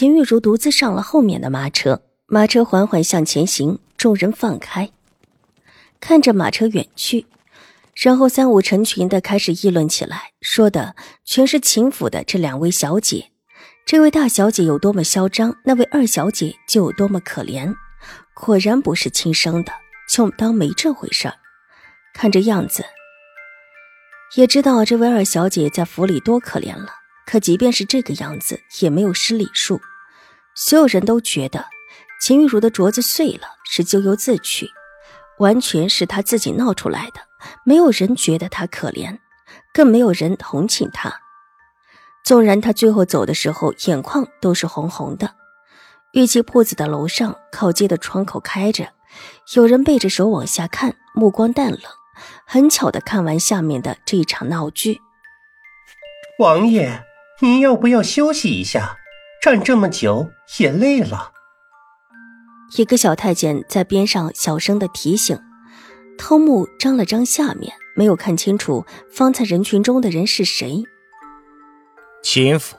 秦玉茹独自上了后面的马车，马车缓缓向前行，众人放开，看着马车远去，然后三五成群的开始议论起来，说的全是秦府的这两位小姐。这位大小姐有多么嚣张，那位二小姐就有多么可怜。果然不是亲生的，就当没这回事儿。看这样子，也知道这位二小姐在府里多可怜了。可即便是这个样子，也没有失礼数。所有人都觉得秦玉茹的镯子碎了是咎由自取，完全是他自己闹出来的。没有人觉得他可怜，更没有人同情他。纵然他最后走的时候眼眶都是红红的。玉器铺子的楼上靠街的窗口开着，有人背着手往下看，目光淡冷，很巧的看完下面的这一场闹剧。王爷，您要不要休息一下？站这么久也累了。一个小太监在边上小声的提醒，偷目张了张下面，没有看清楚方才人群中的人是谁。秦府。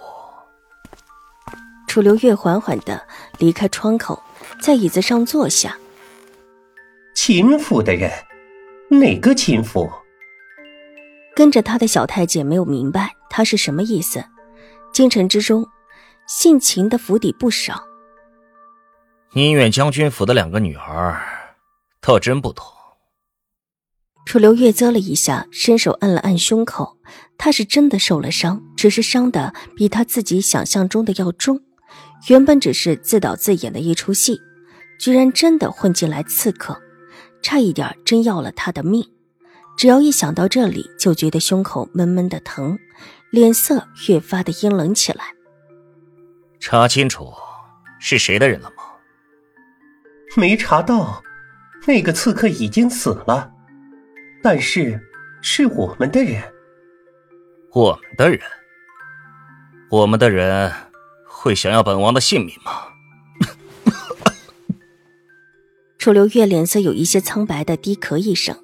楚留月缓缓的离开窗口，在椅子上坐下。秦府的人，哪个秦府？跟着他的小太监没有明白他是什么意思。京城之中。姓秦的府邸不少。宁远将军府的两个女儿，倒真不同。楚留月啧了一下，伸手按了按胸口，他是真的受了伤，只是伤的比他自己想象中的要重。原本只是自导自演的一出戏，居然真的混进来刺客，差一点真要了他的命。只要一想到这里，就觉得胸口闷闷的疼，脸色越发的阴冷起来。查清楚是谁的人了吗？没查到，那个刺客已经死了，但是是我们的人。我们的人，我们的人会想要本王的性命吗？楚留月脸色有一些苍白的低咳一声。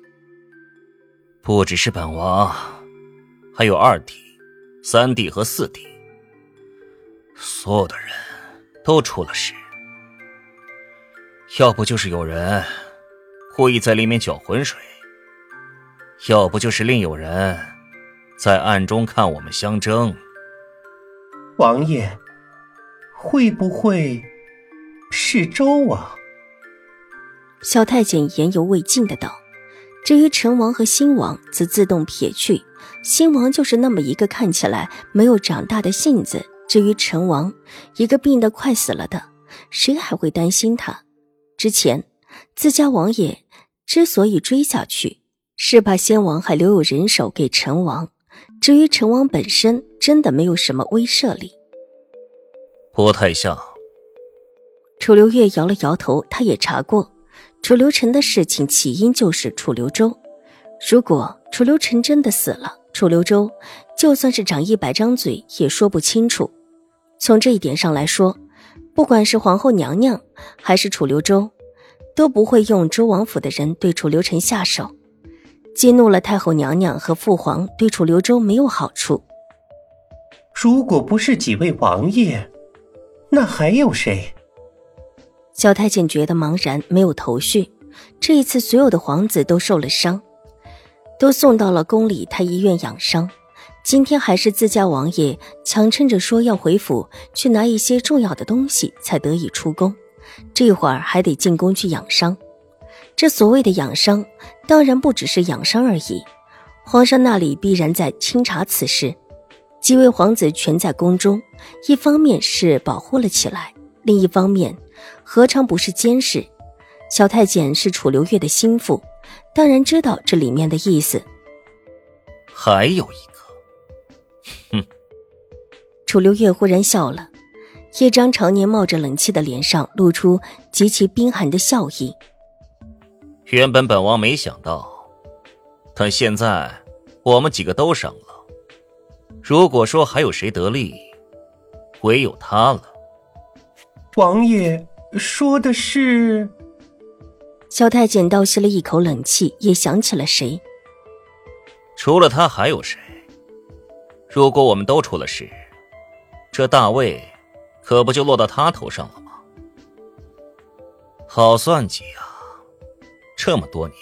不只是本王，还有二弟、三弟和四弟。所有的人都出了事，要不就是有人故意在里面搅浑水，要不就是另有人在暗中看我们相争。王爷，会不会是周王？小太监言犹未尽的道。至于陈王和新王，则自动撇去。新王就是那么一个看起来没有长大的性子。至于陈王，一个病得快死了的，谁还会担心他？之前自家王爷之所以追下去，是怕先王还留有人手给陈王。至于陈王本身，真的没有什么威慑力。不太像。楚留月摇了摇头，他也查过，楚留臣的事情起因就是楚留州。如果楚留臣真的死了，楚留州就算是长一百张嘴，也说不清楚。从这一点上来说，不管是皇后娘娘还是楚留周，都不会用周王府的人对楚留臣下手，激怒了太后娘娘和父皇，对楚留周没有好处。如果不是几位王爷，那还有谁？小太监觉得茫然，没有头绪。这一次，所有的皇子都受了伤，都送到了宫里太医院养伤。今天还是自家王爷强撑着说要回府去拿一些重要的东西，才得以出宫。这会儿还得进宫去养伤。这所谓的养伤，当然不只是养伤而已。皇上那里必然在清查此事。几位皇子全在宫中，一方面是保护了起来，另一方面何尝不是监视？小太监是楚留月的心腹，当然知道这里面的意思。还有一个。楚留月忽然笑了，一张常年冒着冷气的脸上露出极其冰寒的笑意。原本本王没想到，但现在我们几个都伤了。如果说还有谁得利，唯有他了。王爷说的是？萧太监倒吸了一口冷气，也想起了谁。除了他还有谁？如果我们都出了事，这大位可不就落到他头上了吗？好算计啊！这么多年，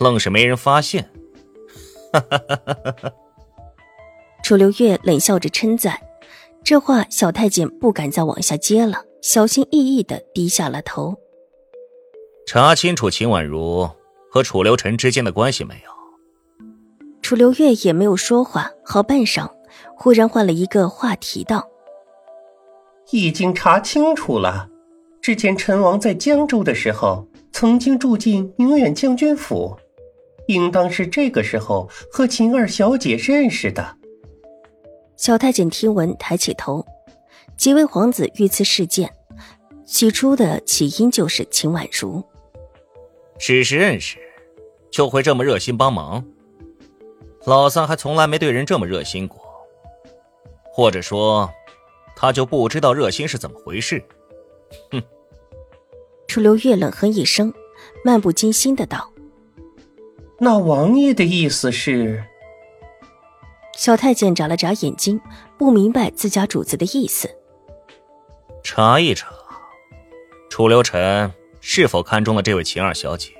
愣是没人发现。哈哈哈哈哈！楚留月冷笑着称赞，这话小太监不敢再往下接了，小心翼翼的低下了头。查清楚秦婉如和楚留臣之间的关系没有？楚留月也没有说话，好半晌，忽然换了一个话题道：“已经查清楚了。之前陈王在江州的时候，曾经住进宁远将军府，应当是这个时候和秦二小姐认识的。”小太监听闻，抬起头。几位皇子遇刺事件，起初的起因就是秦婉如。只是认识，就会这么热心帮忙？老三还从来没对人这么热心过，或者说，他就不知道热心是怎么回事。哼！楚留月冷哼一声，漫不经心的道：“那王爷的意思是？”小太监眨了眨眼睛，不明白自家主子的意思。查一查，楚留臣是否看中了这位秦二小姐？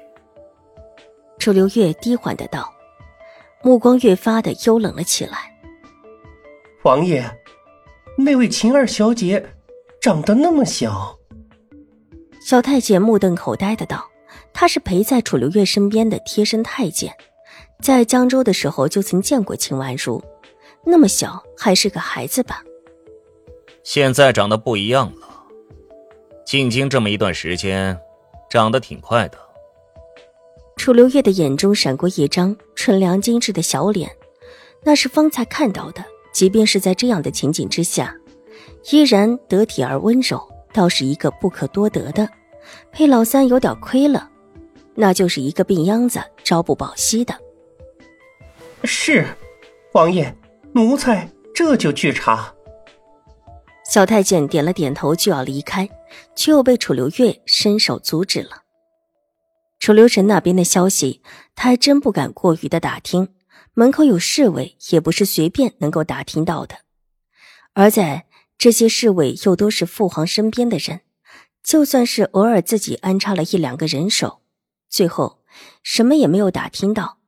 楚留月低缓的道。目光越发的幽冷了起来。王爷，那位秦二小姐长得那么小。小太监目瞪口呆的道：“他是陪在楚留月身边的贴身太监，在江州的时候就曾见过秦婉如，那么小还是个孩子吧？现在长得不一样了，进京这么一段时间，长得挺快的。”楚留月的眼中闪过一张纯良精致的小脸，那是方才看到的。即便是在这样的情景之下，依然得体而温柔，倒是一个不可多得的。配老三有点亏了，那就是一个病秧子，朝不保夕的。是，王爷，奴才这就去查。小太监点了点头，就要离开，却又被楚留月伸手阻止了。楚留臣那边的消息，他还真不敢过于的打听。门口有侍卫，也不是随便能够打听到的。而在这些侍卫又都是父皇身边的人，就算是偶尔自己安插了一两个人手，最后什么也没有打听到。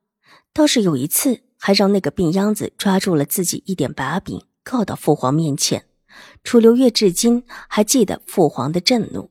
倒是有一次，还让那个病秧子抓住了自己一点把柄，告到父皇面前。楚留月至今还记得父皇的震怒。